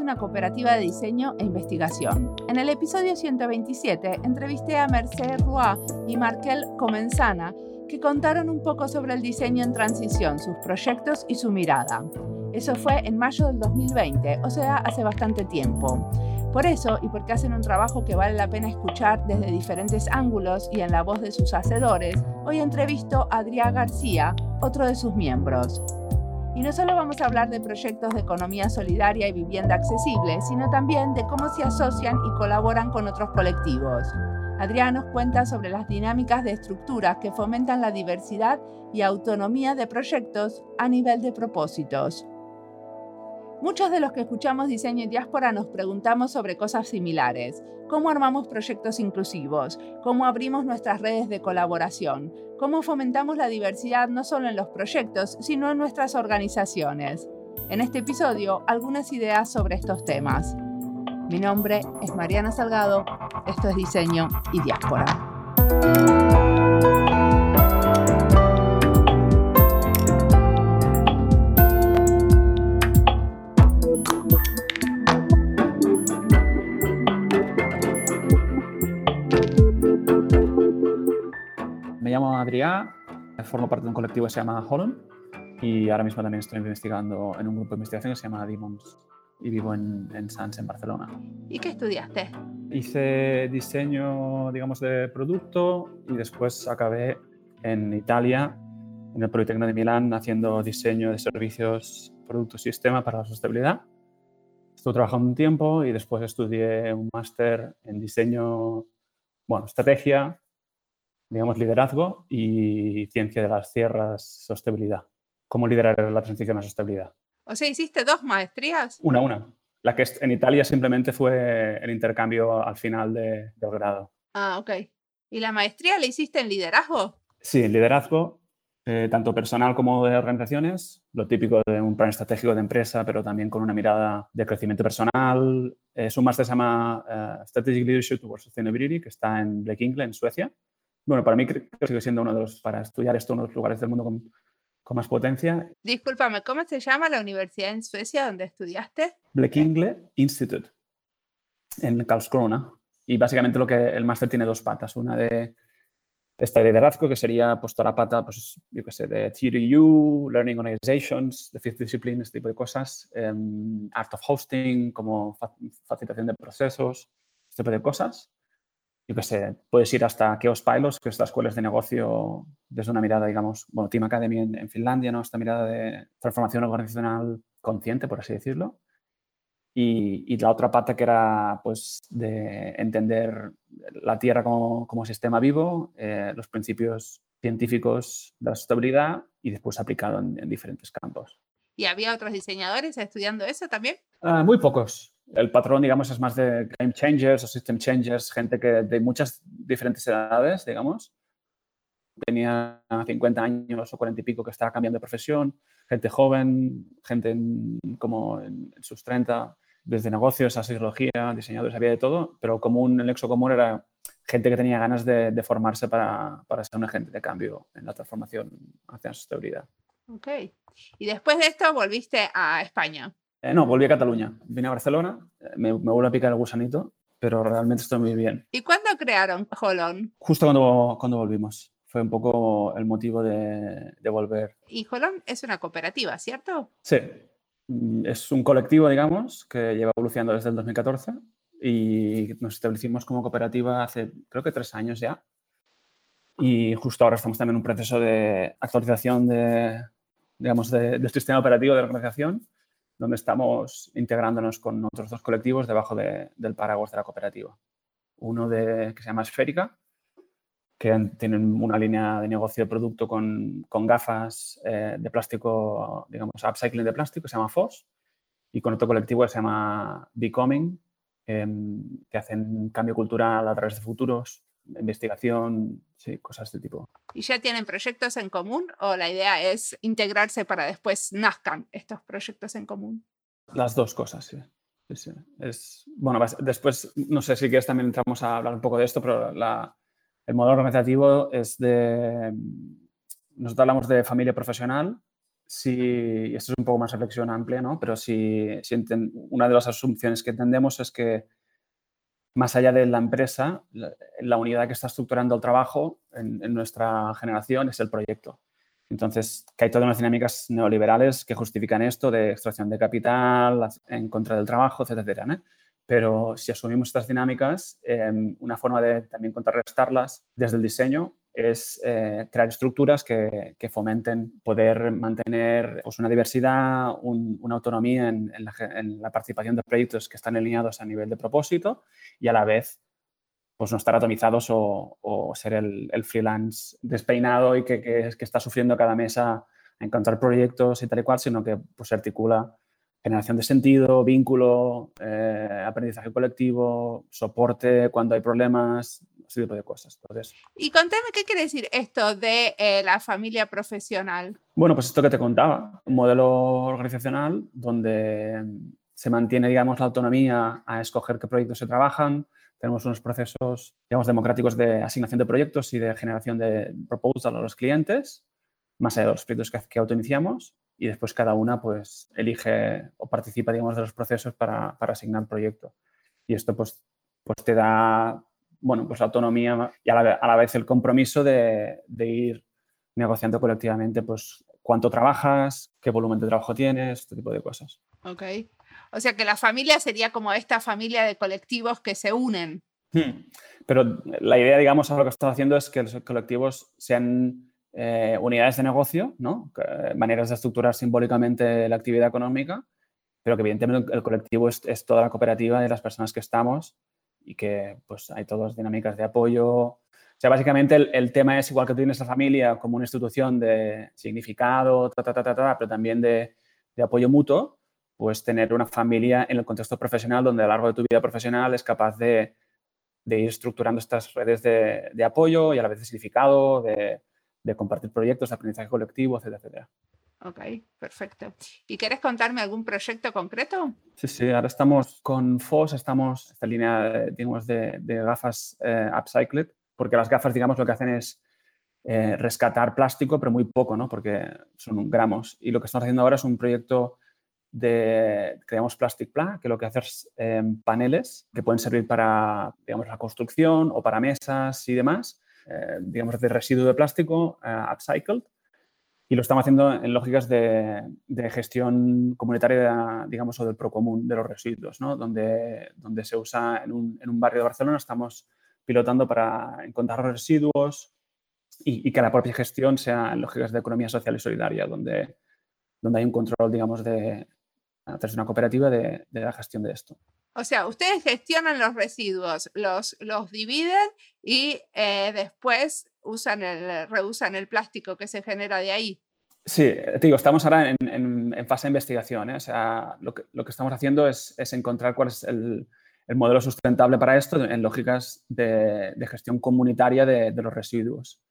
una cooperativa de diseño e investigación. En el episodio 127 entrevisté a Mercedes Roy y Markel Comenzana, que contaron un poco sobre el diseño en transición, sus proyectos y su mirada. Eso fue en mayo del 2020, o sea, hace bastante tiempo. Por eso, y porque hacen un trabajo que vale la pena escuchar desde diferentes ángulos y en la voz de sus hacedores, hoy entrevisto a Adrián García, otro de sus miembros. Y no solo vamos a hablar de proyectos de economía solidaria y vivienda accesible, sino también de cómo se asocian y colaboran con otros colectivos. Adrián nos cuenta sobre las dinámicas de estructuras que fomentan la diversidad y autonomía de proyectos a nivel de propósitos. Muchos de los que escuchamos diseño y diáspora nos preguntamos sobre cosas similares. ¿Cómo armamos proyectos inclusivos? ¿Cómo abrimos nuestras redes de colaboración? ¿Cómo fomentamos la diversidad no solo en los proyectos, sino en nuestras organizaciones? En este episodio, algunas ideas sobre estos temas. Mi nombre es Mariana Salgado, esto es Diseño y Diáspora. Adrián, formo parte de un colectivo que se llama Holland y ahora mismo también estoy investigando en un grupo de investigación que se llama Demons y vivo en, en Sans, en Barcelona. ¿Y qué estudiaste? Hice diseño, digamos, de producto y después acabé en Italia, en el Politécnico de Milán, haciendo diseño de servicios, productos y sistema para la sostenibilidad. Estuve trabajando un tiempo y después estudié un máster en diseño, bueno, estrategia digamos, liderazgo y ciencia de las tierras, sostenibilidad. ¿Cómo liderar la transición a sostenibilidad? O sea, hiciste dos maestrías. Una, una. La que en Italia simplemente fue el intercambio al final de, del grado. Ah, ok. ¿Y la maestría la hiciste en liderazgo? Sí, en liderazgo, eh, tanto personal como de organizaciones, lo típico de un plan estratégico de empresa, pero también con una mirada de crecimiento personal. Es un máster que se llama uh, Strategic Leadership Towards Sustainability, que está en Blekinge, en Suecia bueno, para mí creo que sigue siendo uno de los, para estudiar esto, uno de los lugares del mundo con, con más potencia. Discúlpame, ¿cómo se llama la universidad en Suecia donde estudiaste? Blekingle Institute, en Karlskrona. Y básicamente lo que el máster tiene dos patas. Una de esta liderazgo, que sería pues toda la pata, pues yo qué sé, de TDU, Learning Organizations, de Fifth Discipline, este tipo de cosas, um, Art of Hosting, como facilitación de procesos, este tipo de cosas yo qué sé, puedes ir hasta Chaos Pilots, que es la escuela de negocio desde una mirada, digamos, bueno, Team Academy en, Finlandia, ¿no? Esta mirada de transformación organizacional consciente, por así decirlo. Y, la otra pata que era, pues, de entender la Tierra como, como sistema vivo, eh, los principios científicos de la sostenibilidad y después aplicado en, diferentes campos. ¿Y había otros diseñadores estudiando eso también? Ah, muy pocos el patrón, digamos, es más de game changers o system changers, gente que de muchas diferentes edades, digamos. Tenía 50 años o 40 y pico que estaba cambiando de profesión, gente joven, gente como en, sus 30, desde negocios a psicología, diseñadores, había de todo, pero común, el nexo común era gente que tenía ganas de, formarse para, para, ser un agente de cambio en la transformación hacia la sostenibilidad. Ok. Y después de esto volviste a España. Eh, no, volví a Cataluña. Vine a Barcelona, eh, me, me vuelve a picar el gusanito, pero realmente estoy muy bien. ¿Y cuándo crearon Holon? Justo cuando, cuando volvimos. Fue un poco el motivo de, de volver. Y Holon es una cooperativa, ¿cierto? Sí. Mm, es un colectivo, digamos, que lleva evolucionando desde el 2014 y nos establecimos como cooperativa hace creo que tres años ya. Y justo ahora estamos también en un proceso de actualización de, digamos, de, del sistema operativo de la organización donde estamos integrándonos con otros dos colectivos debajo del paraguas de la cooperativa. Uno que se llama Esférica, que tienen una línea de negocio de producto con, gafas eh, de plástico, digamos, upcycling de plástico, que se llama FOS, y con otro colectivo que se llama Becoming, em, que hacen cambio cultural a través de futuros, investigación, sí, cosas de este tipo. ¿Y ya tienen proyectos en común o la idea es integrarse para después nazcan estos proyectos en común? Las dos cosas, sí. Es, bueno, después, no sé si quieres también entramos a hablar un poco de esto, pero el modelo organizativo es de, nosotros hablamos de familia profesional, si, esto es un poco más reflexión amplia, ¿no? Pero si, si una de las asunciones que entendemos es que más allá de la empresa, la, unidad que está estructurando el trabajo en, nuestra generación es el proyecto. Entonces, que hay todas unas dinámicas neoliberales que justifican esto de extracción de capital, en contra del trabajo, etcétera, etcétera. Pero si asumimos estas dinámicas, em, una forma de también contrarrestarlas desde el diseño es eh, crear estructuras que, fomenten poder mantener pues, una diversidad, una autonomía en, la, participación de proyectos que están alineados a nivel de propósito y a la vez pues, no estar atomizados o, ser el, freelance despeinado y que, que, está sufriendo cada mes a, encontrar proyectos y tal y cual, sino que pues, se articula generación de sentido, vínculo, eh, aprendizaje colectivo, soporte cuando hay problemas, ese tipo de cosas. Entonces, y contame, ¿qué quiere decir esto de eh, la familia profesional? Bueno, pues esto que te contaba, un modelo organizacional donde se mantiene, digamos, la autonomía a escoger qué proyectos se trabajan, tenemos unos procesos, digamos, democráticos de asignación de proyectos y de generación de proposal a los clientes, más allá de los proyectos que, que autoiniciamos, y después cada una pues elige o participa, digamos, de los procesos para, para asignar proyecto. Y esto pues, pues te da, bueno, pues autonomía y a la, vez el compromiso de, de, ir negociando colectivamente pues cuánto trabajas, qué volumen de trabajo tienes, este tipo de cosas. Ok. O sea que la familia sería como esta familia de colectivos que se unen. Hmm. Pero la idea, digamos, ahora lo que estás haciendo es que los colectivos sean eh, unidades de negocio, ¿no? maneras de estructurar simbólicamente la actividad económica, pero que evidentemente el colectivo es, toda la cooperativa de las personas que estamos y que pues hay todas dinámicas de apoyo. O sea, básicamente el, tema es igual que tú tienes la familia como una institución de significado, pero también de, apoyo mutuo, pues tener una familia en el contexto profesional donde a lo largo de tu vida profesional es capaz de, ir estructurando estas redes de, de, apoyo y a la vez de significado, de compartir proyectos, de aprendizaje colectivo, etcétera, etcétera. Ok, perfecto. ¿Y quieres contarme algún proyecto concreto? Sí, sí, ahora estamos con FOS, estamos, esta línea, digamos, de, gafas eh, upcycled, porque las gafas, digamos, lo que hacen es eh, rescatar plástico, pero muy poco, ¿no? Porque son gramos. Y lo que estamos haciendo ahora es un proyecto de, llamamos Plastic Pla, que lo que hace es eh, paneles que pueden servir para, digamos, la construcción o para mesas y demás, eh, digamos, de residuo de plástico eh, upcycled y lo estamos haciendo en lógicas de, gestión comunitaria, digamos, o del procomún de los residuos, ¿no? donde, donde se usa en un, barrio de Barcelona, estamos pilotando para encontrar residuos y, que la propia gestión sea en lógicas de economía social y solidaria, donde, donde hay un control, digamos, de, a través de una cooperativa de la gestión de esto. O sea, ustedes gestionan los residuos, los, los dividen y eh, después usan el, reusan el plástico que se genera de ahí. Sí, te digo, estamos ahora en, fase de investigación. ¿eh? O sea, lo que, lo que, estamos haciendo es, es encontrar cuál es el, el, modelo sustentable para esto en lógicas de, de gestión comunitaria de, de, los residuos,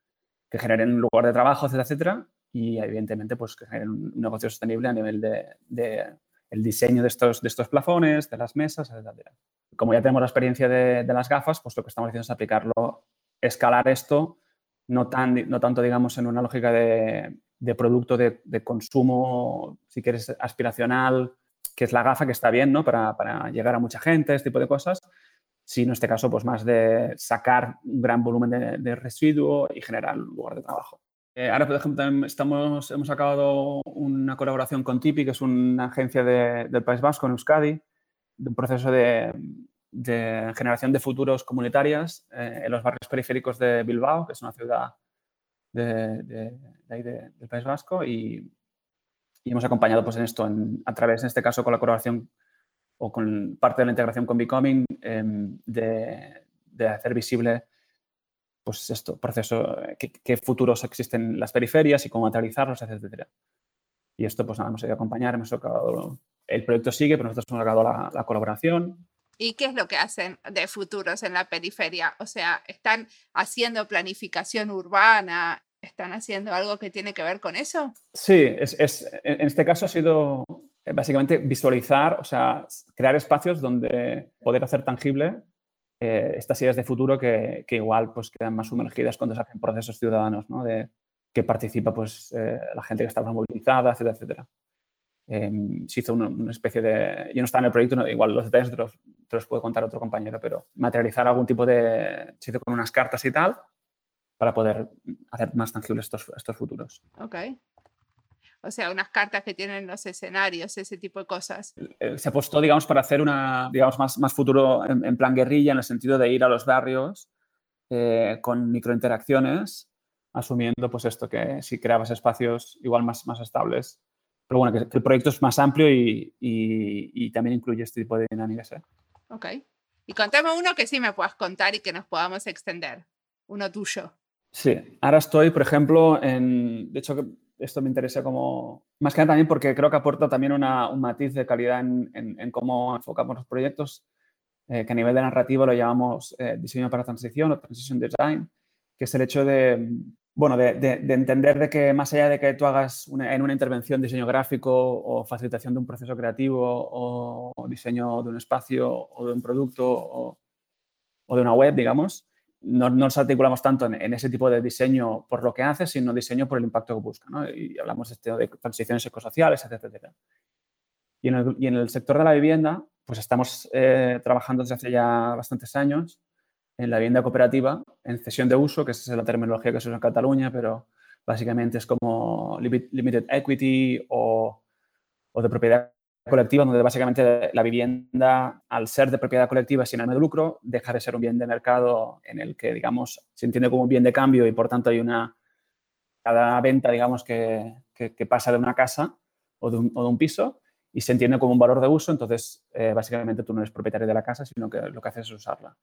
que generen un lugar de trabajo, etcétera, etcétera, y evidentemente pues, que generen un negocio sostenible a nivel de, el diseño de estos, de estos plafones, de las mesas, etc. Como ya tenemos la experiencia de, las gafas, pues lo que estamos haciendo es aplicarlo, escalar esto, no, tan, no tanto, digamos, en una lógica de, producto de, consumo, si quieres, aspiracional, que es la gafa que está bien, ¿no? Para, llegar a mucha gente, este tipo de cosas, sino en este caso, pues más de sacar un gran volumen de, de residuo y generar un lugar de trabajo. Eh, ahora, por ejemplo, estamos, hemos acabado una colaboración con Tipi, que es una agencia del País Vasco en Euskadi, de un proceso de, generación de futuros comunitarias eh, en los barrios periféricos de Bilbao, que es una ciudad de, ahí del País Vasco, y, hemos acompañado pues, en esto a través, en este caso, con la colaboración o con parte de la integración con Becoming, em, de hacer visible pues esto, proceso, eh, qué, futuros existen en las periferias y cómo materializarlos, etcétera. Y esto, pues nada, hemos ido a acompañar, hemos acabado, el proyecto sigue, pero nosotros hemos acabado la, colaboración ¿Y qué es lo que hacen de futuros en la periferia? O sea, ¿están haciendo planificación urbana? ¿Están haciendo algo que tiene que ver con eso? Sí, es, en este caso ha sido eh, básicamente visualizar, o sea, crear espacios donde poder hacer tangible eh, estas ideas de futuro que, igual pues quedan más sumergidas cuando se hacen procesos ciudadanos, ¿no? De que participa pues eh, la gente que más movilizada, etcétera, etcétera. Em, se hizo una, especie de... Yo no estaba en el proyecto, igual los detalles te los, te los, puede contar otro compañero, pero materializar algún tipo de... Se hizo con unas cartas y tal para poder hacer más tangibles estos, estos futuros. Ok. O sea, unas cartas que tienen los escenarios, ese tipo de cosas. Eh, se apostó, digamos, para hacer una, digamos, más, más futuro en, plan guerrilla, en el sentido de ir a los barrios eh, con microinteracciones, asumiendo, pues, esto, que si creabas espacios igual más, más estables, pero bueno, que, el proyecto es más amplio y, y, también incluye este tipo de dinámicas. ¿eh? Ok. Y contame uno que sí me puedas contar y que nos podamos extender. Uno tuyo. Sí, ahora estoy, por ejemplo, en. De hecho, esto me interesa como. Más que nada también porque creo que aporta también una, un matiz de calidad en, cómo enfocamos los proyectos, eh, que a nivel de narrativo lo llamamos eh, diseño para transición o transition design, que es el hecho de bueno, de, entender de que más allá de que tú hagas en una intervención diseño gráfico o facilitación de un proceso creativo o, diseño de un espacio o de un producto o, de una web, digamos, no, nos articulamos tanto en, ese tipo de diseño por lo que hace, sino diseño por el impacto que busca. ¿no? Y hablamos de, este, de transiciones ecosociales, etcétera. Y en, el, sector de la vivienda, pues estamos eh, trabajando desde hace ya bastantes años en la vivienda cooperativa en cesión de uso, que es la terminología que se usa en Cataluña, pero básicamente es como limited equity o, o de propiedad colectiva, donde básicamente la vivienda, al ser de propiedad colectiva sin ánimo de lucro, deja de ser un bien de mercado en el que, digamos, se entiende como un bien de cambio y por tanto hay una, cada venta, digamos, que, que, pasa de una casa o de, un, o de, un, piso y se entiende como un valor de uso, entonces eh, básicamente tú no eres propietario de la casa, sino que lo que haces es usarla.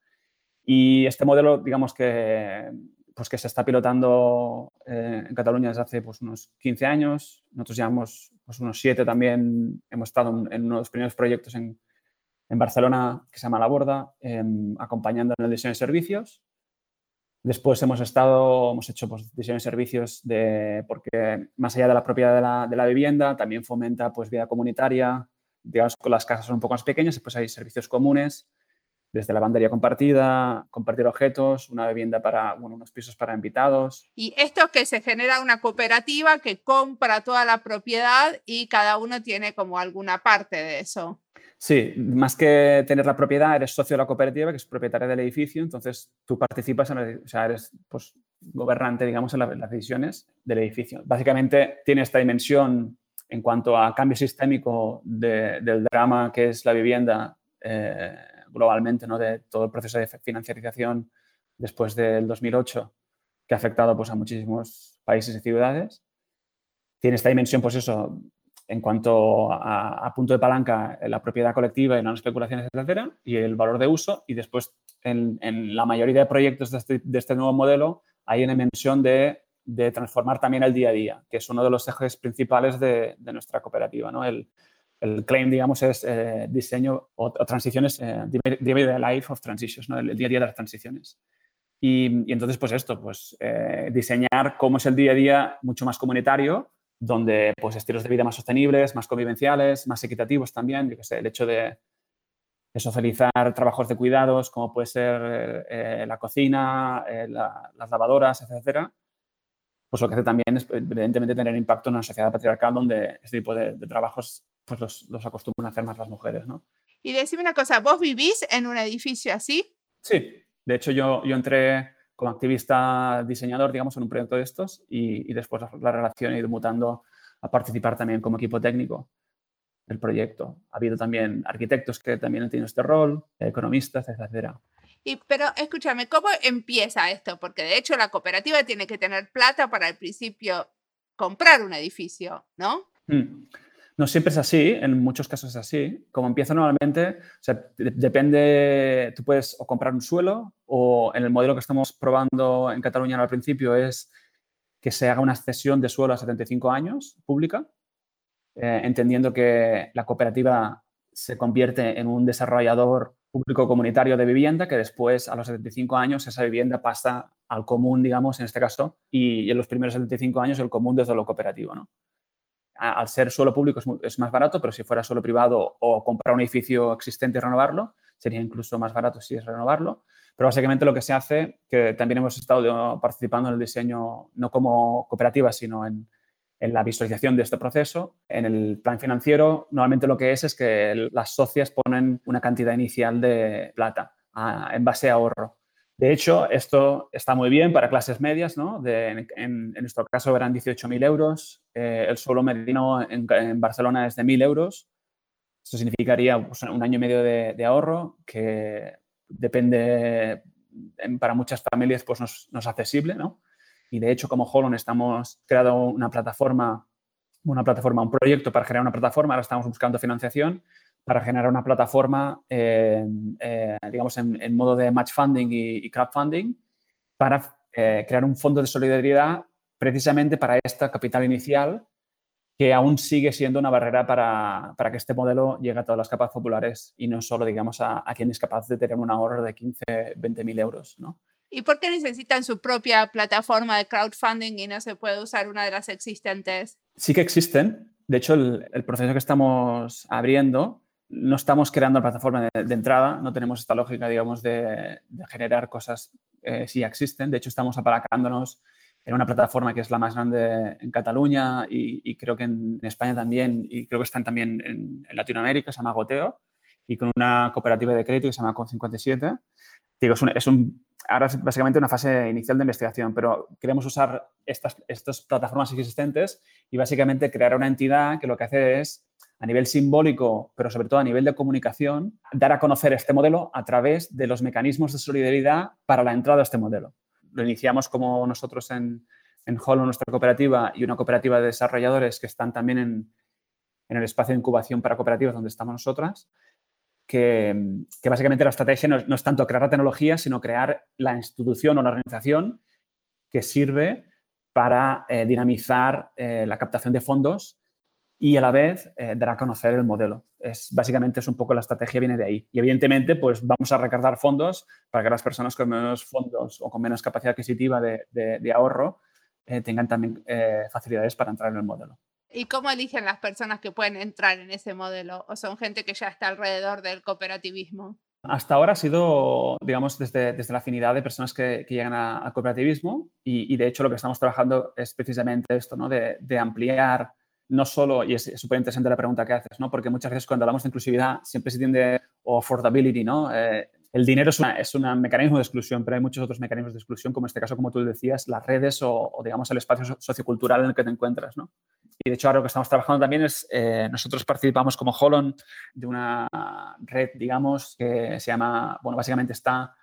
Y este modelo, digamos que, pues que se está pilotando eh, en Cataluña desde hace pues, unos 15 años. Nosotros llevamos pues, unos 7 también. Hemos estado en uno de los primeros proyectos en, en Barcelona que se llama La Borda, em, acompañando en el diseño de servicios. Después hemos estado, hemos hecho pues, diseño de servicios de, porque más allá de la propiedad de la, de la vivienda, también fomenta pues, vida comunitaria. Digamos que las casas son un poco más pequeñas, pues hay servicios comunes desde la lavandería compartida, compartir objetos, una vivienda para, bueno, unos pisos para invitados. Y esto es que se genera una cooperativa que compra toda la propiedad y cada uno tiene como alguna parte de eso. Sí, más que tener la propiedad, eres socio de la cooperativa, que es propietaria del edificio, entonces tú participas, en o sea, eres pues, gobernante, digamos, en, las decisiones del edificio. Básicamente tiene esta dimensión en cuanto a cambio sistémico del drama que es la vivienda. Eh, globalmente ¿no? de todo el proceso de financiarización después del 2008 que ha afectado pues, a muchísimos países y ciudades. Tiene esta dimensión, pues eso, en cuanto a, punto de palanca, la propiedad colectiva y no especulaciones, etcétera, y el valor de uso. Y después, en, la mayoría de proyectos de este, de este, nuevo modelo, hay una dimensión de, de, transformar también el día a día, que es uno de los ejes principales de, de nuestra cooperativa. ¿no? El, el claim, digamos, es eh, diseño o, transiciones, eh, the life of transitions, ¿no? el día a día de las transiciones. Y, entonces, pues esto, pues eh, diseñar cómo es el día a día mucho más comunitario, donde pues estilos de vida más sostenibles, más convivenciales, más equitativos también, yo que sé, el hecho de, socializar trabajos de cuidados, como puede ser eh, la cocina, las lavadoras, etcétera, pues lo que hace también es evidentemente tener impacto en una sociedad patriarcal donde este tipo de, de trabajos pues los, los, acostumbran a hacer más las mujeres, ¿no? Y decime una cosa, ¿vos vivís en un edificio así? Sí, de hecho yo, yo entré como activista diseñador, digamos, en un proyecto de estos y, y después la, relación ha ido mutando a participar también como equipo técnico del proyecto. Ha habido también arquitectos que también han tenido este rol, economistas, etcétera. Y, pero escúchame, ¿cómo empieza esto? Porque de hecho la cooperativa tiene que tener plata para al principio comprar un edificio, ¿no? Mm. No siempre es así, en muchos casos es así. Como empieza normalmente, depende, tú puedes o comprar un suelo o en el modelo que estamos probando en Cataluña al principio es que se haga una cesión de suelo a 75 años pública, eh, entendiendo que la cooperativa se convierte en un desarrollador público comunitario de vivienda, que después, a los 75 años, esa vivienda pasa al común, digamos, en este caso, y, en los primeros 75 años el común desde lo cooperativo. ¿no? Al ser suelo público es, más barato, pero si fuera suelo privado o comprar un edificio existente y renovarlo, sería incluso más barato si es renovarlo. Pero básicamente lo que se hace, que también hemos estado participando en el diseño, no como cooperativa, sino en, en la visualización de este proceso. En el plan financiero, normalmente lo que es es que las socias ponen una cantidad inicial de plata en base a ahorro. De hecho, esto está muy bien para clases medias, ¿no? en, nuestro caso eran 18.000 euros, eh, el suelo mediano en, Barcelona es de 1.000 euros. Eso significaría pues, un año y medio de, ahorro que depende, para muchas familias, pues no es, no es accesible, ¿no? y de hecho como Holon estamos creando una plataforma, una plataforma, un proyecto para generar una plataforma, ahora estamos buscando financiación para generar una plataforma, eh, eh, digamos, en, modo de match funding y, crowdfunding para eh, crear un fondo de solidaridad precisamente para esta capital inicial que aún sigue siendo una barrera para, para, que este modelo llegue a todas las capas populares y no solo, digamos, a, a quien es capaz de tener un ahorro de 15, 20 mil euros, ¿no? ¿Y por qué necesitan su propia plataforma de crowdfunding y no se puede usar una de las existentes? Sí que existen. De hecho, el, proceso que estamos abriendo, no estamos creando la plataforma de, entrada, no tenemos esta lógica, digamos, de, generar cosas eh, si existen. De hecho, estamos apalancándonos en una plataforma que es la más grande en Cataluña y, creo que en, España también, y creo que están también en, Latinoamérica, se llama Goteo, y con una cooperativa de crédito que se llama Con57. Digo, es un ahora es básicamente una fase inicial de investigación, pero queremos usar estas, estas plataformas existentes y básicamente crear una entidad que lo que hace es, a nivel simbólico, pero sobre todo a nivel de comunicación, dar a conocer este modelo a través de los mecanismos de solidaridad para la entrada a este modelo. Lo iniciamos como nosotros en, en Holo, nuestra cooperativa, y una cooperativa de desarrolladores que están también en, en el espacio de incubación para cooperativas donde estamos nosotras que, básicamente la estrategia no, es tanto crear la tecnología, sino crear la institución o la organización que sirve para eh, dinamizar eh, la captación de fondos y a la vez eh, dar a conocer el modelo. Es, básicamente es un poco la estrategia viene de ahí. Y evidentemente, pues vamos a recargar fondos para que las personas con menos fondos o con menos capacidad adquisitiva de ahorro tengan también facilidades para entrar en el modelo. ¿Y cómo eligen las personas que pueden entrar en ese modelo? ¿O son gente que ya está alrededor del cooperativismo? Hasta ahora ha sido, digamos, desde, desde la afinidad de personas que, llegan al cooperativismo y, de hecho lo que estamos trabajando es precisamente esto, ¿no? De, ampliar no solo, y es súper interesante la pregunta que haces, ¿no? Porque muchas veces cuando hablamos de inclusividad siempre se tiende, o affordability, ¿no? Eh, el dinero es, es, un mecanismo de exclusión, pero hay muchos otros mecanismos de exclusión, como en este caso, como tú decías, las redes o, digamos, el espacio sociocultural en el que te encuentras, ¿no? Y de hecho, ahora lo que estamos trabajando también es, eh, nosotros participamos como Holon de una red, digamos, que se llama, bueno, básicamente está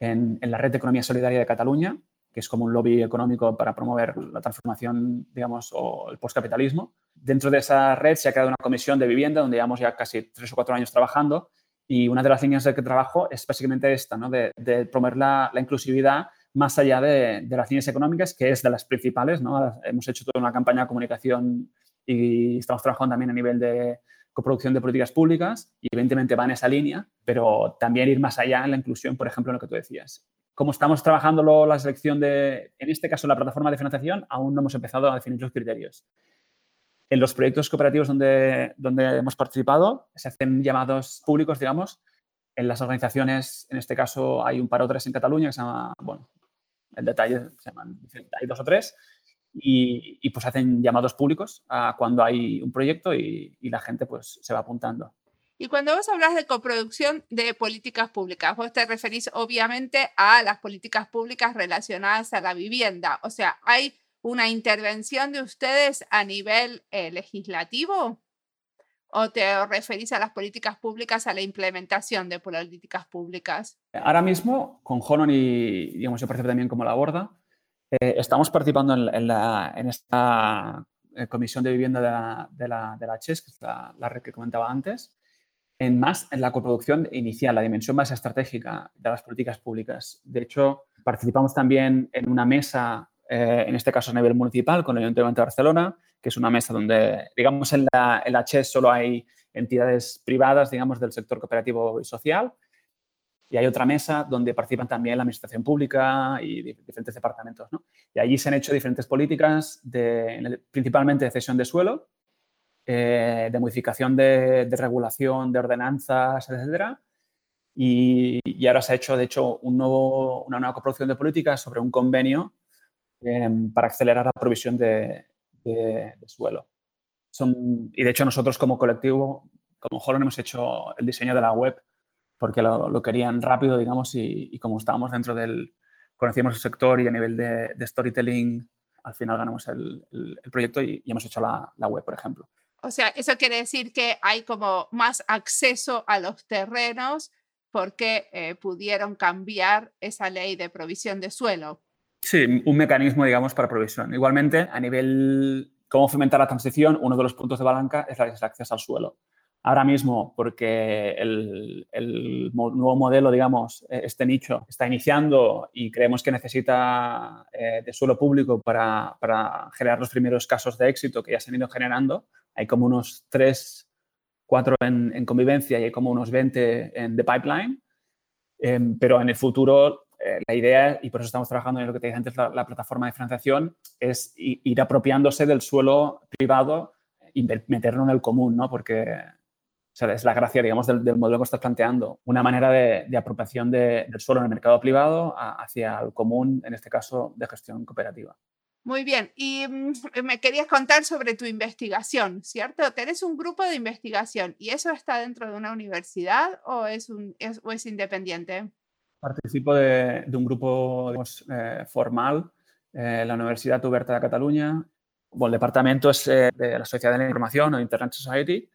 en, la red de economía solidaria de Cataluña, que es como un lobby económico para promover la transformación, digamos, o el postcapitalismo. Dentro de esa red se ha creado una comisión de vivienda donde llevamos ya casi tres o cuatro años trabajando y una de las líneas de que trabajo es básicamente esta, ¿no? de, promover la, inclusividad más allá de, las líneas económicas, que es de las principales. ¿no? Hemos hecho toda una campaña de comunicación y estamos trabajando también a nivel de coproducción de políticas públicas y evidentemente va en esa línea, pero también ir más allá en la inclusión, por ejemplo, en lo que tú decías. Como estamos trabajando la selección de, en este caso, la plataforma de financiación, aún no hemos empezado a definir los criterios. En los proyectos cooperativos donde, donde hemos participado, se hacen llamados públicos, digamos, en las organizaciones, en este caso hay un paro tres en Cataluña que se llama, bueno, el detalle se llaman, hay dos o tres, y, pues hacen llamados públicos a cuando hay un proyecto y, la gente pues se va apuntando. Y cuando vos hablas de coproducción de políticas públicas, vos te referís obviamente a las políticas públicas relacionadas a la vivienda. O sea, ¿hay una intervención de ustedes a nivel eh, legislativo? ¿O te referís a las políticas públicas, a la implementación de políticas públicas? Ahora mismo, con Honon y, digamos, yo participo también como la borda, eh, estamos participando en, la, en, esta eh, comisión de vivienda de la, de CHES, que es la, red que comentaba antes, en más en la coproducción inicial, la dimensión más estratégica de las políticas públicas. De hecho, participamos también en una mesa, eh, en este caso a nivel municipal, con el Ayuntamiento de Barcelona, que es una mesa donde, digamos, en la, en la CHES solo hay entidades privadas, digamos, del sector cooperativo y social y hay otra mesa donde participan también la administración pública y diferentes departamentos. ¿no? Y allí se han hecho diferentes políticas, de, principalmente de cesión de suelo, eh, de modificación de, regulación, de ordenanzas, etcétera. Y, y, ahora se ha hecho, de hecho, un nuevo, una nueva coproducción de políticas sobre un convenio em, para acelerar la provisión de, suelo. Y de hecho nosotros como colectivo, como Holon, hemos hecho el diseño de la web porque lo, querían rápido, digamos, y, como estábamos dentro del, conocíamos el sector y a nivel de, storytelling, al final ganamos el, proyecto y, hemos hecho la, web, por ejemplo. O sea, eso quiere decir que hay como más acceso a los terrenos porque eh, pudieron cambiar esa ley de provisión de suelo. Sí, un mecanismo, digamos, para provisión. Igualmente, a nivel cómo fomentar la transición, uno de los puntos de palanca es el acceso al suelo ahora mismo porque el, nuevo modelo, digamos, e, este nicho está iniciando y creemos que necesita eh, de suelo público para, generar los primeros casos de éxito que ya se han ido generando. Hay como unos 3, 4 en, convivencia y hay como unos 20 en the pipeline. Em, pero en el futuro eh, la idea, y por eso estamos trabajando en lo que te dije antes, la, plataforma de financiación, es ir apropiándose del suelo privado y meterlo en el común, ¿no? Porque o sea, es la gracia, digamos, del, modelo que estás planteando. Una manera de, apropiación del suelo en el mercado privado hacia el común, en este caso, de gestión cooperativa. Muy bien. Y mm, me querías contar sobre tu investigación, ¿cierto? Tenés un grupo de investigación y eso está dentro de una universidad o es, un, es independiente? Participo de, un grupo eh, formal eh, la Universidad Oberta de Cataluña. Bueno, el departamento es eh, de la Sociedad de la Información o Internet Society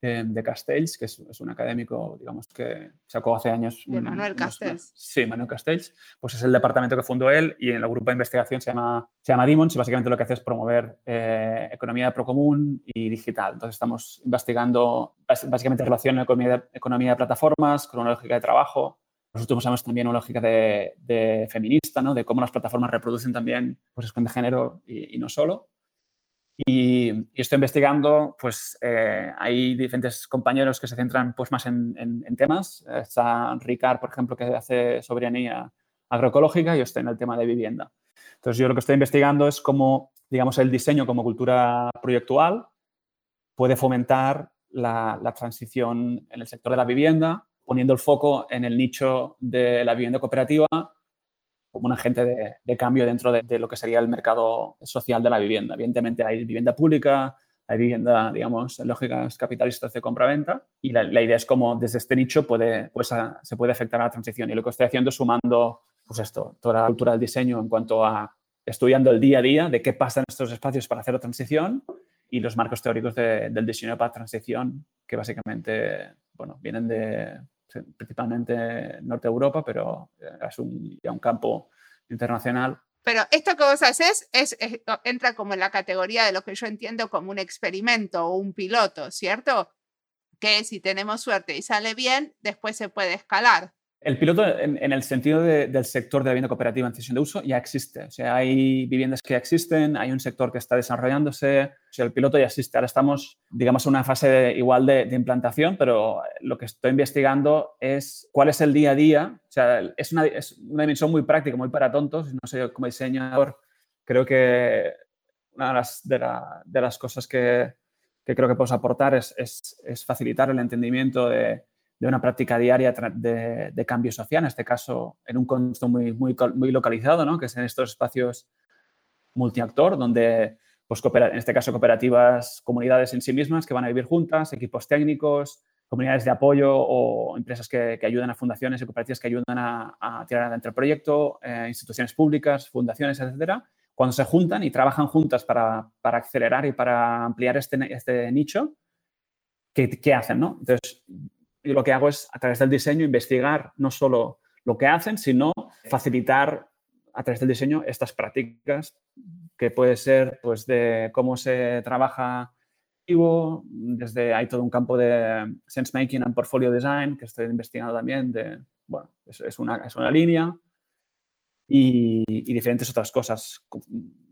de Castells, que es, un académico, digamos, que sacó hace años... De Manuel Castells. sí, Manuel Castells. Pues es el departamento que fundó él y en el grupo de investigación se llama, se llama Demons y básicamente lo que hace es promover eh, economía procomún y digital. Entonces estamos investigando básicamente relación con economía, economía de plataformas, con una lógica de trabajo. Nosotros usamos también una lógica de, feminista, ¿no? de cómo las plataformas reproducen también pues, de género y, y no solo. Y, estoy investigando, pues eh, hay diferentes compañeros que se centran pues, más en, temas. Está Ricard, por ejemplo, que hace soberanía agroecológica y yo estoy en el tema de vivienda. Entonces, yo lo que estoy investigando es cómo, digamos, el diseño como cultura proyectual puede fomentar la, la transición en el sector de la vivienda, poniendo el foco en el nicho de la vivienda cooperativa como un agente de, cambio dentro de, lo que sería el mercado social de la vivienda. Evidentemente hay vivienda pública, hay vivienda, digamos, en lógicas capitalistas de compra-venta y la, idea es cómo desde este nicho pues, se puede afectar a la transición. Y lo que estoy haciendo es sumando, pues esto, toda la cultura del diseño en cuanto a estudiando el día a día de qué pasa en estos espacios para hacer la transición y los marcos teóricos del diseño para transición que básicamente, bueno, vienen de principalmente Norte Europa, pero eh, es un, campo internacional. Pero esto que vos haces es, entra como en la categoría de lo que yo entiendo como un experimento o un piloto, ¿cierto? Que si tenemos suerte y sale bien, después se puede escalar. El piloto, en, el sentido del sector de vivienda cooperativa en cesión de uso, ya existe. O sea, hay viviendas que ya existen, hay un sector que está desarrollándose. O sea, el piloto ya existe. Ahora estamos, digamos, en una fase igual de, implantación, pero lo que estoy investigando es cuál es el día a día. O sea, es una, es una dimensión muy práctica, muy para tontos. No sé, como diseñador, creo que una de las, de, las cosas que, que, creo que puedo aportar es, es facilitar el entendimiento de de una práctica diaria de, cambio social, en este caso en un contexto muy, muy, muy localizado, ¿no? que es en estos espacios multiactor, donde, pues, en este caso, cooperativas, comunidades en sí mismas que van a vivir juntas, equipos técnicos, comunidades de apoyo o empresas que, ayudan a fundaciones y cooperativas que ayudan a, tirar adelante el proyecto, eh, instituciones públicas, fundaciones, etcétera, cuando se juntan y trabajan juntas para, acelerar y para ampliar este, este nicho, ¿qué, ¿qué, hacen? ¿no? Entonces, y lo que hago es, a través del diseño, investigar no solo lo que hacen, sino facilitar a través del diseño estas prácticas, que puede ser pues, de cómo se trabaja desde hay todo un campo de sense making and portfolio design que estoy investigando también de bueno es, una, es una línea y, diferentes otras cosas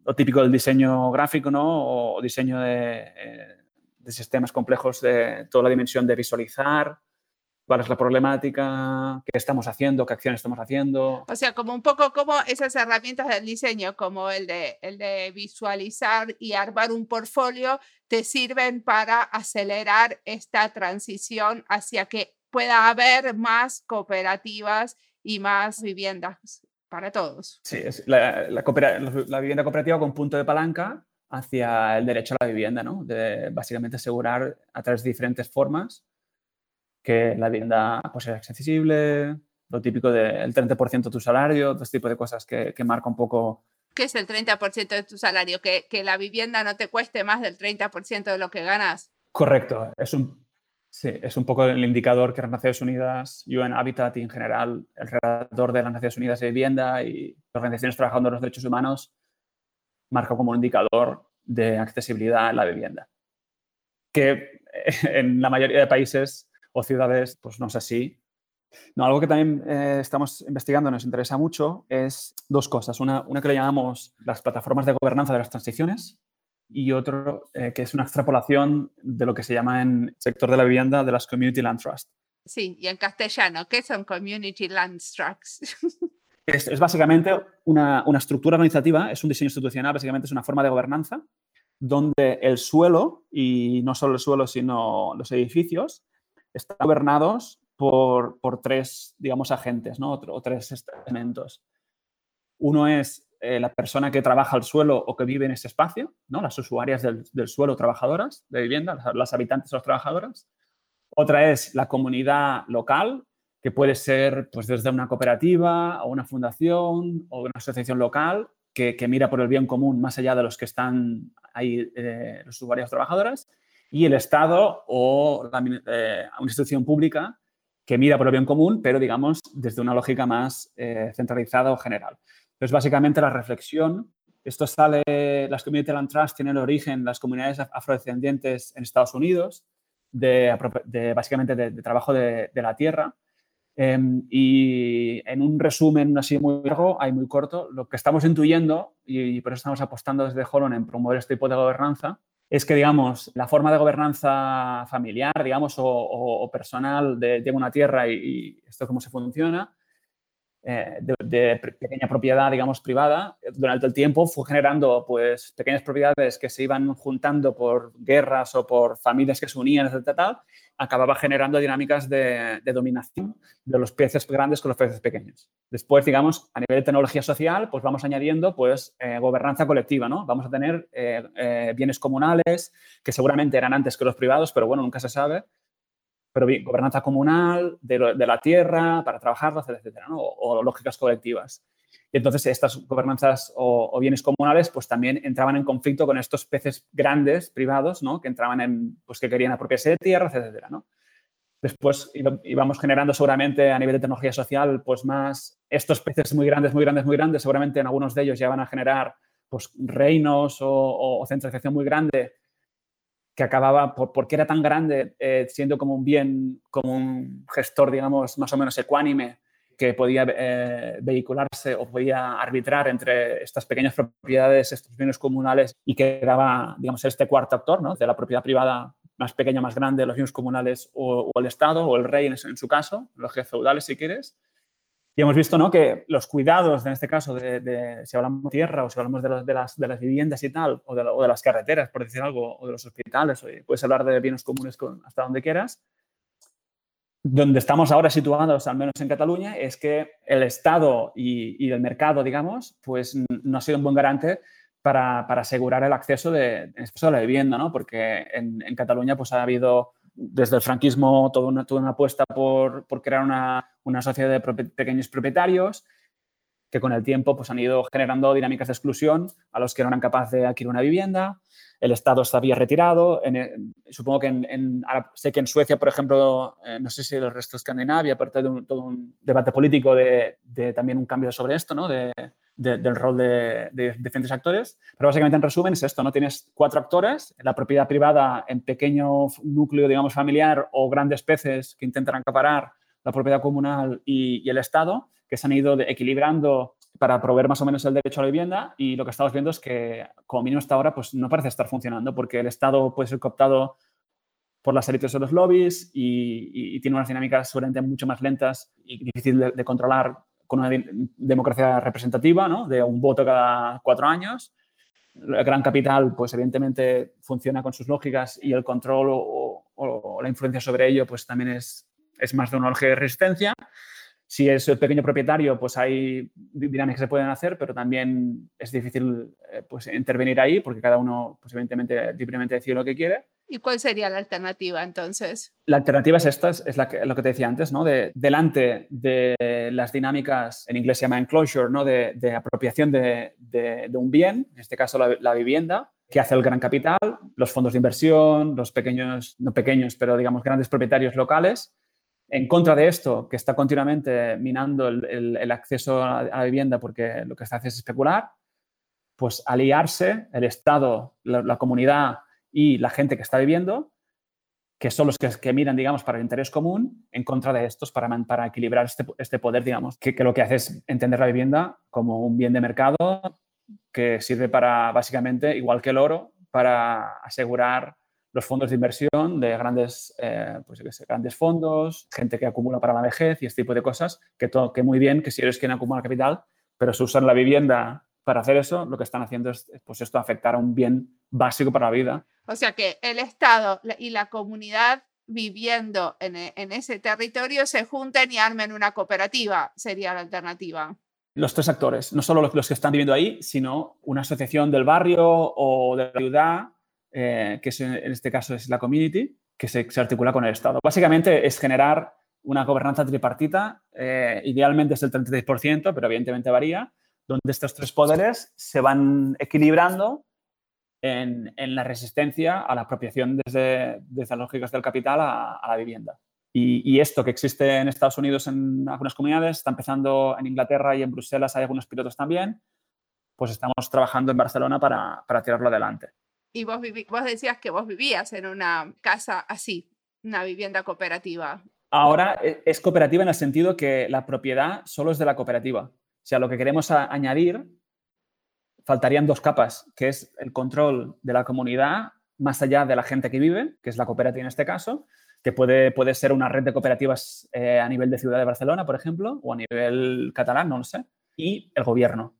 lo típico del diseño gráfico no o diseño de, eh, de sistemas complejos de toda la dimensión de visualizar cuál es la problemática, qué estamos haciendo, qué acciones estamos haciendo. O sea, como un poco como esas herramientas del diseño, como el de, el de visualizar y armar un portfolio, te sirven para acelerar esta transición hacia que pueda haber más cooperativas y más viviendas para todos. Sí, es la, la, vivienda cooperativa con punto de palanca hacia el derecho a la vivienda, ¿no? De básicamente asegurar a través de diferentes formas que la vivienda pues, sea accesible, lo típico del 30% de tu salario, todo este tipo de cosas que, que marca un poco... ¿Qué es el 30% de tu salario? ¿Que, ¿Que la vivienda no te cueste más del 30% de lo que ganas? Correcto, es un, sí, es un poco el indicador que las Naciones Unidas, UN Habitat y en general el redactor de las Naciones Unidas de Vivienda y organizaciones trabajando en los derechos humanos marca como un indicador de accesibilidad en la vivienda. Que en la mayoría de países o ciudades, pues no es así. No, algo que también eh, estamos investigando, nos interesa mucho, es dos cosas. Una, una, que le llamamos las plataformas de gobernanza de las transiciones y otro eh, que es una extrapolación de lo que se llama en el sector de la vivienda de las Community Land Trust. Sí, y en castellano, ¿qué son Community Land Trusts? es, es, básicamente una, una estructura organizativa, es un diseño institucional, básicamente es una forma de gobernanza donde el suelo, y no solo el suelo, sino los edificios, están gobernados por, tres, digamos, agentes, ¿no? O, tres elementos. Uno es eh, la persona que trabaja el suelo o que vive en ese espacio, ¿no? Las usuarias del, suelo, trabajadoras de vivienda, las, habitantes o las trabajadoras. Otra es la comunidad local, que puede ser pues, desde una cooperativa o una fundación o una asociación local que, mira por el bien común más allá de los que están ahí, eh, los usuarios trabajadoras y el Estado o eh, una institución pública que mira por el bien común, pero digamos desde una lógica más eh, centralizada o general. Entonces, básicamente la reflexión, esto sale, las Community Land Trust tienen origen en las comunidades afrodescendientes en Estados Unidos, de, básicamente de, trabajo de, la tierra. Em, y en un resumen así muy largo, hay muy corto, lo que estamos intuyendo, y, por eso estamos apostando desde Holon en promover este tipo de gobernanza, es que, digamos, la forma de gobernanza familiar, digamos, o, personal de, una tierra y, y, esto cómo se funciona, eh, de, pequeña propiedad, digamos, privada, durante el tiempo fue generando, pues, pequeñas propiedades que se iban juntando por guerras o por familias que se unían, etc., acababa generando dinámicas de, dominación de los peces grandes con los peces pequeños. Después, digamos, a nivel de tecnología social, pues vamos añadiendo, pues, eh, gobernanza colectiva, ¿no? Vamos a tener eh, bienes comunales, que seguramente eran antes que los privados, pero bueno, nunca se sabe, pero bien, gobernanza comunal de, la tierra para trabajarla, etcétera, ¿no? o, lógicas colectivas. Y entonces estas gobernanzas o, bienes comunales pues también entraban en conflicto con estos peces grandes, privados, ¿no? que entraban en, pues que querían apropiarse de tierra, etcétera, ¿no? Después íbamos generando seguramente a nivel de tecnología social pues más estos peces muy grandes, muy grandes, muy grandes, seguramente en algunos de ellos ya van a generar pues reinos o, o centralización muy grande que acababa, por, porque era tan grande, eh, siendo como un bien, como un gestor, digamos, más o menos ecuánime, que podía eh, vehicularse o podía arbitrar entre estas pequeñas propiedades, estos bienes comunales y que daba, digamos, este cuarto actor, ¿no? De la propiedad privada más pequeña, más grande, los bienes comunales o, el Estado o el rey en, en su caso, los jefes feudales si quieres, y hemos visto ¿no? que los cuidados, en este caso, de, si hablamos de tierra o si hablamos de, de, las, de las, viviendas y tal, o, o de, las carreteras, por decir algo, o de los hospitales, o, puedes hablar de bienes comunes con, hasta donde quieras. Donde estamos ahora situados, al menos en Cataluña, es que el Estado y, y el mercado, digamos, pues no ha sido un buen garante para, para asegurar el acceso de, en este caso, a la vivienda, ¿no? Porque en, en Cataluña pues ha habido desde el franquismo toda una, toda una apuesta por, por crear una, una, sociedad de pequeños propietarios que con el tiempo pues, han ido generando dinámicas de exclusión a los que no eran capaces de adquirir una vivienda. El Estado se había retirado. En, supongo que en, sé que en Suecia, por ejemplo, eh, no sé si el resto de Escandinavia, aparte de todo un debate político de, de, también un cambio sobre esto, ¿no? de, del rol de, diferentes actores. Pero básicamente, en resumen, es esto, ¿no? Tienes cuatro actores, la propiedad privada en pequeño núcleo, digamos, familiar o grandes peces que intentan acaparar la propiedad comunal y, el Estado, que se han ido equilibrando para proveer más o menos el derecho a la vivienda y lo que estamos viendo es que, como mínimo hasta ahora, pues no parece estar funcionando porque el Estado puede ser cooptado por las élites de los lobbies y, tiene unas dinámicas seguramente mucho más lentas y difícil de, controlar con una democracia representativa, ¿no? de un voto cada cuatro años. El gran capital, pues evidentemente funciona con sus lógicas y el control o, la influencia sobre ello, pues también es, es más de lógica de resistencia. Si es el pequeño propietario, pues hay dinámicas que se pueden hacer, pero también es difícil eh, pues, intervenir ahí porque cada uno, pues, evidentemente, libremente decide lo que quiere. ¿Y cuál sería la alternativa entonces? La alternativa es esta, es la que, lo que te decía antes, ¿no? De, delante de las dinámicas, en inglés se llama enclosure, ¿no? De, de apropiación de, de, un bien, en este caso la, la vivienda, que hace el gran capital, los fondos de inversión, los pequeños, no pequeños, pero digamos grandes propietarios locales, en contra de esto, que está continuamente minando el, acceso a la, vivienda porque lo que se hace es especular, pues aliarse el Estado, la, comunidad y la gente que está viviendo, que son los que, miran, digamos, para el interés común, en contra de estos, para, para equilibrar este, este poder, digamos, que, que, lo que hace es entender la vivienda como un bien de mercado que sirve para, básicamente, igual que el oro, para asegurar los fondos de inversión de grandes, eh, pues, grandes fondos, gente que acumula para la vejez y este tipo de cosas, que, todo, que muy bien que si ellos quieren acumular capital, pero si usan la vivienda para hacer eso, lo que están haciendo es pues esto afectar a un bien básico para la vida. O sea que el Estado y la comunidad viviendo en, en ese territorio se junten y armen una cooperativa, sería la alternativa los tres actores, no solo los, que están viviendo ahí, sino una asociación del barrio o de la ciudad eh, que en este caso es la community, que se, articula con el Estado. Básicamente es generar una gobernanza tripartita, eh, idealmente es el 36%, pero evidentemente varía, donde estos tres poderes se van equilibrando en, la resistencia a la apropiación desde, desde las lógicas del capital a, la vivienda. Y, esto que existe en Estados Unidos en algunas comunidades, está empezando en Inglaterra y en Bruselas hay algunos pilotos también, pues estamos trabajando en Barcelona para, para tirarlo adelante. Y vos, vos decías que vos vivías en una casa así, una vivienda cooperativa. Ahora e, es cooperativa en el sentido que la propiedad solo es de la cooperativa. O sea, lo que queremos añadir, faltarían dos capas, que es el control de la comunidad más allá de la gente que vive, que es la cooperativa en este caso, que puede, puede ser una red de cooperativas eh, a nivel de Ciudad de Barcelona, por ejemplo, o a nivel catalán, no lo sé, y el gobierno.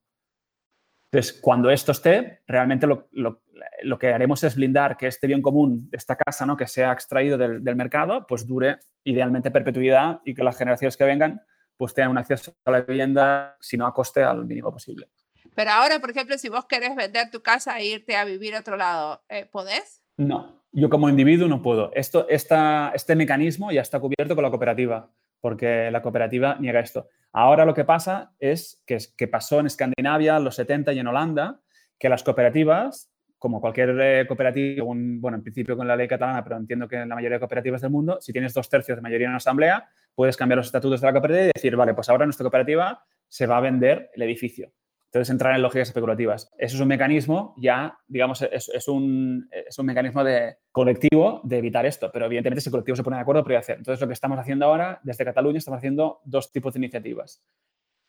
Entonces, cuando esto esté, realmente lo, lo, que haremos es blindar que este bien común esta casa, ¿no? que sea extraído del, del, mercado, pues dure idealmente perpetuidad y que las generaciones que vengan pues tengan un acceso a la vivienda, si no a coste, al mínimo posible. Pero ahora, por ejemplo, si vos querés vender tu casa e irte a vivir a otro lado, eh, ¿podés? No, yo como individuo no puedo. Esto, esta, este mecanismo ya está cubierto con la cooperativa, porque la cooperativa niega esto. Ahora lo que pasa es que, pasó en Escandinavia, en los 70 y en Holanda, que las cooperativas, como cualquier eh, cooperativa, bueno, en principio con la ley catalana, pero entiendo que en la mayoría de cooperativas del mundo, si tienes dos tercios de mayoría en una asamblea, puedes cambiar los estatutos de la cooperativa y decir, vale, pues ahora nuestra cooperativa se va a vender el edificio. Entonces, entrar en lógicas especulativas. Eso es un mecanismo ya, digamos, es, un, es un mecanismo de colectivo de evitar esto, pero evidentemente si el colectivo se pone de acuerdo, podría hacer. Entonces, lo que estamos haciendo ahora, desde Cataluña, estamos haciendo dos tipos de iniciativas.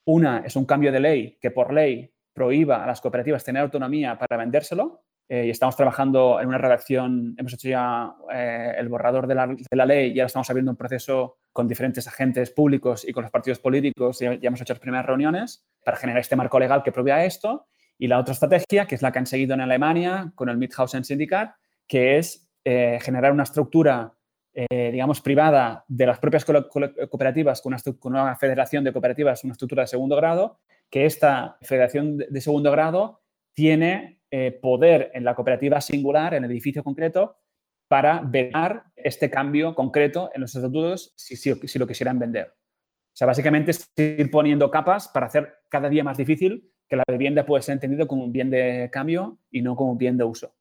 Una es un cambio de ley que por ley prohíba a las cooperativas tener autonomía para vendérselo. Eh, y estamos trabajando en una redacción, hemos hecho ya eh, el borrador de la, ley y ahora estamos abriendo un proceso con diferentes agentes públicos y con los partidos políticos. Ya, ya hemos hecho las primeras reuniones para generar este marco legal que prohíba esto. Y la otra estrategia, que es la que han seguido en Alemania con el Mithausen Syndicat, que es eh, generar una estructura digamos, privada de las propias cooperativas con una, federación de cooperativas, una estructura de segundo grado, que esta federación de, segundo grado tiene eh, poder en la cooperativa singular, en el edificio concreto, para velar este cambio concreto en los estatutos si, si, lo quisieran vender. O sea, básicamente es ir poniendo capas para hacer cada día más difícil que la vivienda pueda ser entendido como un bien de cambio y no como un bien de uso.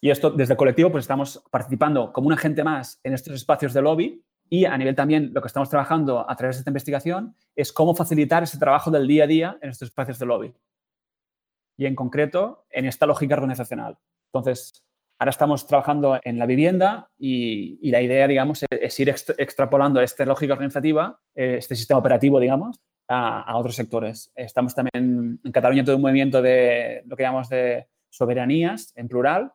Y esto, desde el colectivo, pues estamos participando como un agente más en estos espacios de lobby y a nivel también lo que estamos trabajando a través de esta investigación es cómo facilitar ese trabajo del día a día en estos espacios de lobby. Y en concreto, en esta lógica organizacional. Entonces, ahora estamos trabajando en la vivienda y, la idea, digamos, es, ir extrapolando esta lógica organizativa, eh, este sistema operativo, digamos, a, a, otros sectores. Estamos también en Cataluña todo un movimiento de lo que llamamos de soberanías en plural,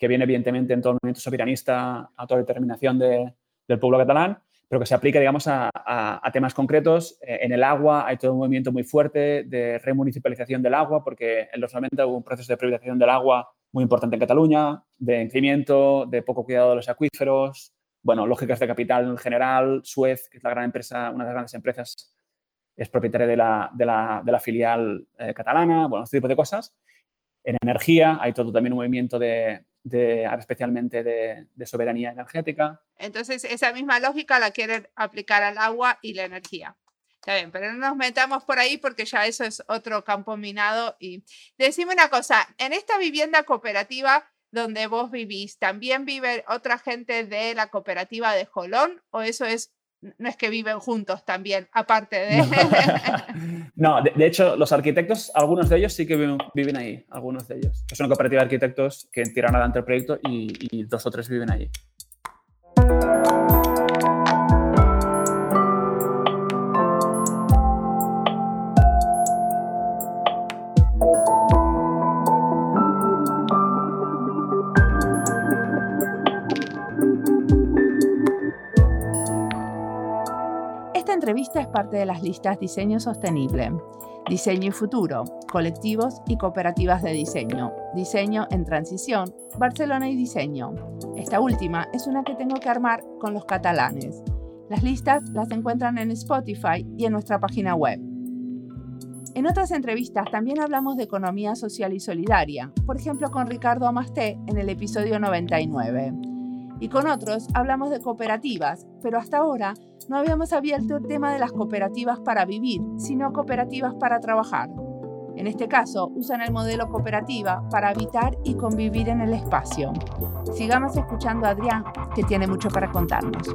que viene evidentemente en todo el movimiento soberanista, autodeterminación de, del pueblo catalán, pero que se aplica, digamos, a, temas concretos. Eh, en el agua hay todo un movimiento muy fuerte de remunicipalización del agua, porque en los 90 hubo un proceso de privatización del agua muy importante en Cataluña, de encimiento, de poco cuidado de los acuíferos, bueno, lógicas de capital en general, Suez, que es la gran empresa, una de las grandes empresas, es propietaria de la, de la, de la filial eh, catalana, bueno, este tipo de cosas. En energía hay todo también un movimiento de, especialmente de, de, soberanía energética. Entonces, esa misma lógica la quieren aplicar al agua y la energía. Está bien, pero no nos metamos por ahí porque ya eso es otro campo minado. Y decime una cosa, en esta vivienda cooperativa donde vos vivís, ¿también vive otra gente de la cooperativa de Jolón o eso es no es que viven juntos también, aparte de... No, de, hecho, los arquitectos, algunos de ellos sí que viven, ahí, algunos de ellos. Es una cooperativa de arquitectos que tiran adelante el proyecto y, y dos o tres viven allí. Entrevista es parte de las listas Diseño Sostenible, Diseño y Futuro, Colectivos y Cooperativas de Diseño, Diseño en Transición, Barcelona y Diseño. Esta última es una que tengo que armar con los catalanes. Las listas las encuentran en Spotify y en nuestra página web. En otras entrevistas también hablamos de economía social y solidaria, por ejemplo con Ricardo Amasté en el episodio 99. Y con otros hablamos de cooperativas, pero hasta ahora no habíamos abierto el tema de las cooperativas para vivir, sino cooperativas para trabajar. En este caso, usan el modelo cooperativa para habitar y convivir en el espacio. Sigamos escuchando a Adrián, que tiene mucho para contarnos.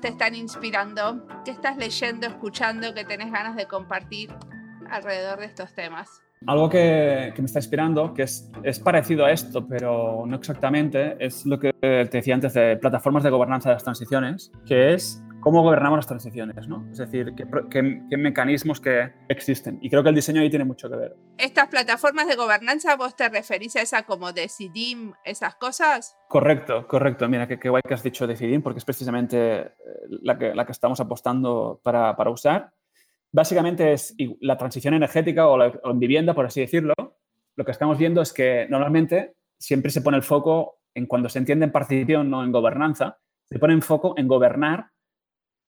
Te están inspirando? ¿Qué estás leyendo, escuchando, que tenés ganas de compartir alrededor de estos temas? Algo que, me está inspirando, que es, es, parecido a esto, pero no exactamente, es lo que te decía antes de plataformas de gobernanza de las transiciones, que es cómo gobernamos las transiciones, ¿no? Es decir, qué, qué, mecanismos que existen. Y creo que el diseño ahí tiene mucho que ver. ¿Estas plataformas de gobernanza vos te referís a esa como Decidim, esas cosas? Correcto, correcto. Mira, qué, guay que has dicho Decidim, porque es precisamente eh, la que, la que estamos apostando para, para usar. Básicamente es la transición energética o, la, o en vivienda, por así decirlo. Lo que estamos viendo es que normalmente siempre se pone el foco en cuando se entiende en participación, no en gobernanza, se pone en foco en gobernar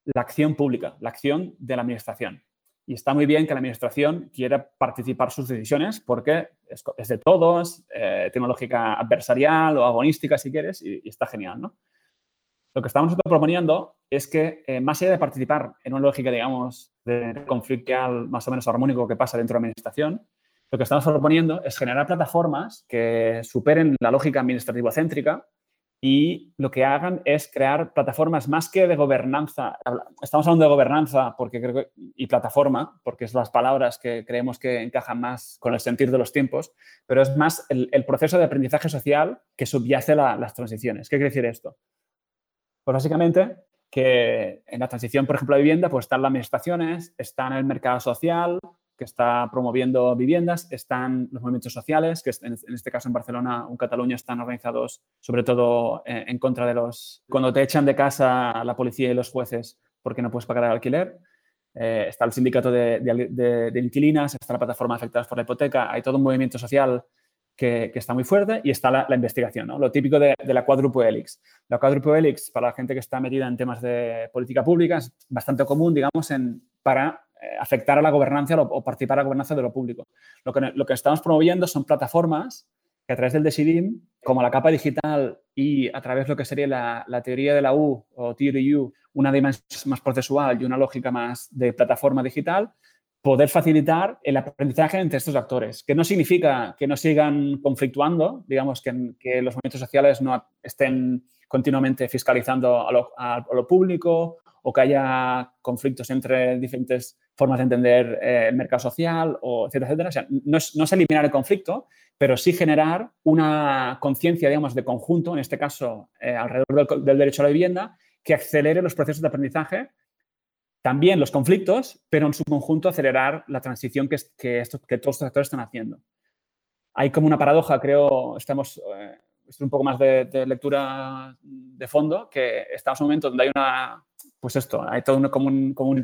la acción pública, la acción de la administración. Y está muy bien que la administración quiera participar sus decisiones porque es, de todos, eh, tiene una lógica adversarial o agonística, si quieres, y, está genial, ¿no? Lo que estamos proponiendo es que, eh, más allá de participar en una lógica, digamos, de conflicto más o menos armónico que pasa dentro de la administración, lo que estamos proponiendo es generar plataformas que superen la lógica administrativo-céntrica y lo que hagan es crear plataformas más que de gobernanza. Estamos hablando de gobernanza porque creo y plataforma, porque es las palabras que creemos que encajan más con el sentir de los tiempos, pero es más el, proceso de aprendizaje social que subyace las transiciones. ¿Qué quiere decir esto? Pues básicamente que en la transición, por ejemplo, de vivienda, pues están las administraciones, están el mercado social, que está promoviendo viviendas, están los movimientos sociales, que en este caso en Barcelona o en Cataluña están organizados sobre todo eh, en contra de los... Cuando te echan de casa la policía y los jueces porque no puedes pagar el alquiler, eh, está el sindicato de, de, inquilinas, está la plataforma afectadas por la hipoteca, hay todo un movimiento social que, está muy fuerte y está la, investigación, ¿no? lo típico de, la cuádruple. La cuádruple para la gente que está metida en temas de política pública, es bastante común, digamos, en, para afectar a la gobernanza o participar a la gobernanza de lo público. Lo que, lo que estamos promoviendo son plataformas que a través del Decidim, como la capa digital y a través de lo que sería la, la teoría de la U o Theory U, una dimensión más procesual y una lógica más de plataforma digital, poder facilitar el aprendizaje entre estos actores, que no significa que no sigan conflictuando, digamos, que, que los movimientos sociales no estén continuamente fiscalizando a lo público o que haya conflictos entre diferentes formas de entender eh, el mercado social, o etcétera, etcétera. No es, no eliminar el conflicto, pero sí generar una conciencia, digamos, de conjunto, en este caso, eh, alrededor del, derecho a la vivienda, que acelere los procesos de aprendizaje, también los conflictos, pero en su conjunto acelerar la transición que, que, que todos los actores están haciendo. Hay como una paradoja, creo, estamos, eh, esto es un poco más de, de, lectura de fondo, que estamos en un momento donde hay una, pues esto, hay todo un, como,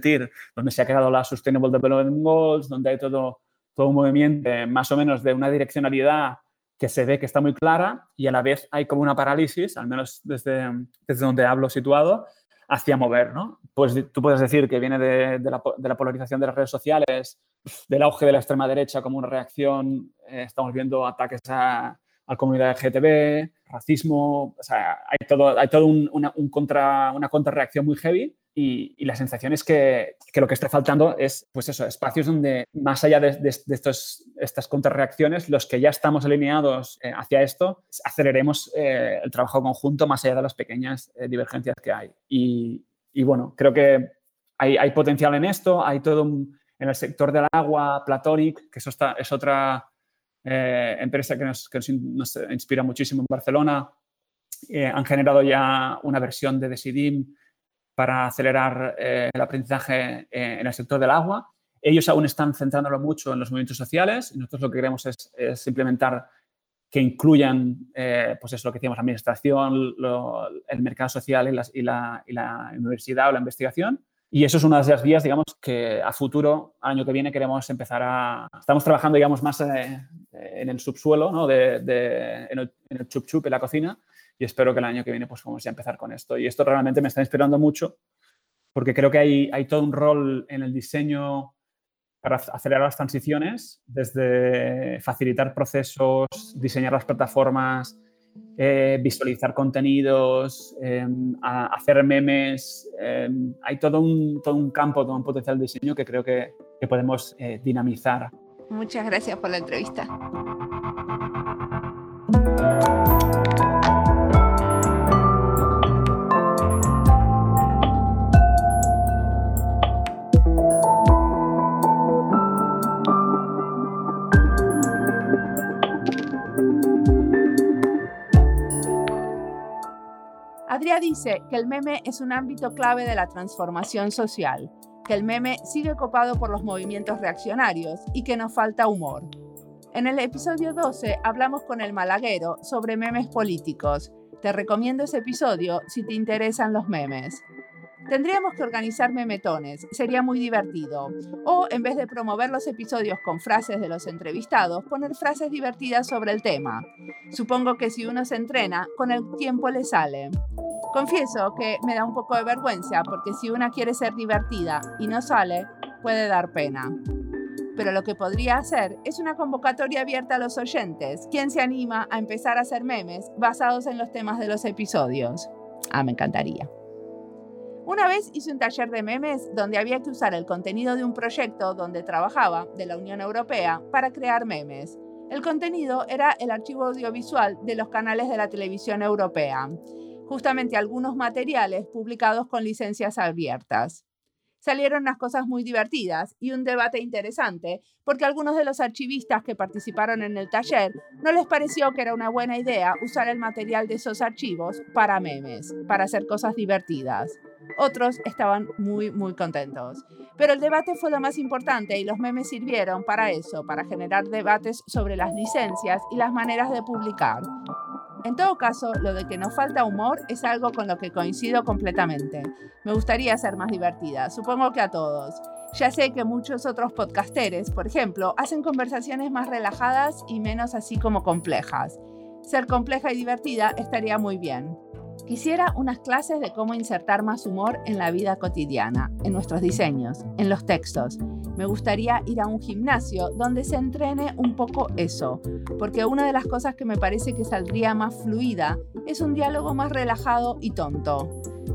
donde se ha creado la Sustainable Development Goals, donde hay todo, todo un movimiento más o menos de una direccionalidad que se ve que está muy clara y a la vez hay como una parálisis, al menos desde, desde donde hablo situado, hacia mover, ¿no? Pues tú puedes decir que viene de, de, la, de, la, polarización de las redes sociales, del auge de la extrema derecha como una reacción, eh, estamos viendo ataques a, a comunidad LGTB, racismo, o sea, hay todo, hay todo un, una, un contra, una contrarreacción muy heavy y, y, la sensación es que, que, lo que está faltando es, pues eso, espacios donde más allá de, de, de estos, estas contrarreacciones, los que ya estamos alineados eh, hacia esto, aceleremos eh, el trabajo conjunto más allá de las pequeñas eh, divergencias que hay. Y, y, bueno, creo que hay, hay potencial en esto, hay todo un, en el sector del agua, Platonic, que eso está, es otra eh, empresa que, nos, que inspira muchísimo en Barcelona. Eh, han generado ya una versión de Decidim para acelerar eh, el aprendizaje en el sector del agua. Ellos aún están centrándolo mucho en los movimientos sociales. Nosotros lo que queremos es, implementar que incluyan, eh, pues eso, lo que decíamos, la administración, el mercado social y y, y la, universidad o la investigación. Y eso es una de las vías, digamos, que a futuro, año que viene, queremos empezar a... Estamos trabajando, digamos, más eh, en el subsuelo, ¿no? De, de, en, el, en el chup chup, en la cocina, y espero que el año que viene, pues, vamos a empezar con esto. Y esto realmente me está inspirando mucho, porque creo que hay, hay todo un rol en el diseño para acelerar las transiciones, desde facilitar procesos, diseñar las plataformas, eh, visualizar contenidos, eh, hacer memes. Eh, hay todo un, todo un campo, todo un potencial de diseño que creo que, que podemos eh, dinamizar. Muchas gracias por la entrevista. Adrià dice que el meme es un ámbito clave de la transformación social, que el meme sigue copado por los movimientos reaccionarios y que nos falta humor. En el episodio 12 hablamos con el malaguero sobre memes políticos. Te recomiendo ese episodio si te interesan los memes. Tendríamos que organizar memetones, sería muy divertido. O, en vez de promover los episodios con frases de los entrevistados, poner frases divertidas sobre el tema. Supongo que si uno se entrena, con el tiempo le sale. Confieso que me da un poco de vergüenza porque si una quiere ser divertida y no sale, puede dar pena. Pero lo que podría hacer es una convocatoria abierta a los oyentes. ¿Quién se anima a empezar a hacer memes basados en los temas de los episodios? Ah, me encantaría. Una vez hice un taller de memes donde había que usar el contenido de un proyecto donde trabajaba, de la Unión Europea, para crear memes. El contenido era el archivo audiovisual de los canales de la televisión europea, justamente algunos materiales publicados con licencias abiertas. Salieron unas cosas muy divertidas y un debate interesante, porque algunos de los archivistas que participaron en el taller no les pareció que era una buena idea usar el material de esos archivos para memes, para hacer cosas divertidas. Otros estaban muy, muy contentos. Pero el debate fue lo más importante y los memes sirvieron para eso, para generar debates sobre las licencias y las maneras de publicar. En todo caso, lo de que nos falta humor es algo con lo que coincido completamente. Me gustaría ser más divertida, supongo que a todos. Ya sé que muchos otros podcasteres, por ejemplo, hacen conversaciones más relajadas y menos así como complejas. Ser compleja y divertida estaría muy bien. Quisiera unas clases de cómo insertar más humor en la vida cotidiana, en nuestros diseños, en los textos. Me gustaría ir a un gimnasio donde se entrene un poco eso, porque una de las cosas que me parece que saldría más fluida es un diálogo más relajado y tonto.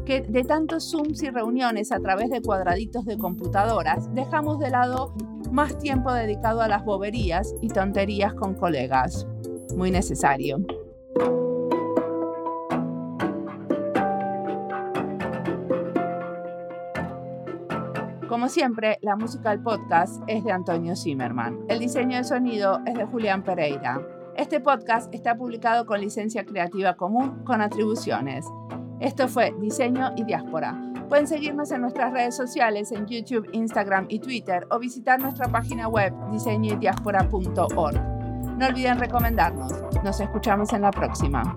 Que de tantos Zooms y reuniones a través de cuadraditos de computadoras dejamos de lado más tiempo dedicado a las boberías y tonterías con colegas. Muy necesario. Como siempre, la música del podcast es de Antonio Zimmerman. El diseño de sonido es de Julián Pereira. Este podcast está publicado con licencia creativa común con atribuciones. Esto fue Diseño y Diáspora. Pueden seguirnos en nuestras redes sociales en YouTube, Instagram y Twitter o visitar nuestra página web diseñoydiaspora.org. No olviden recomendarnos. Nos escuchamos en la próxima.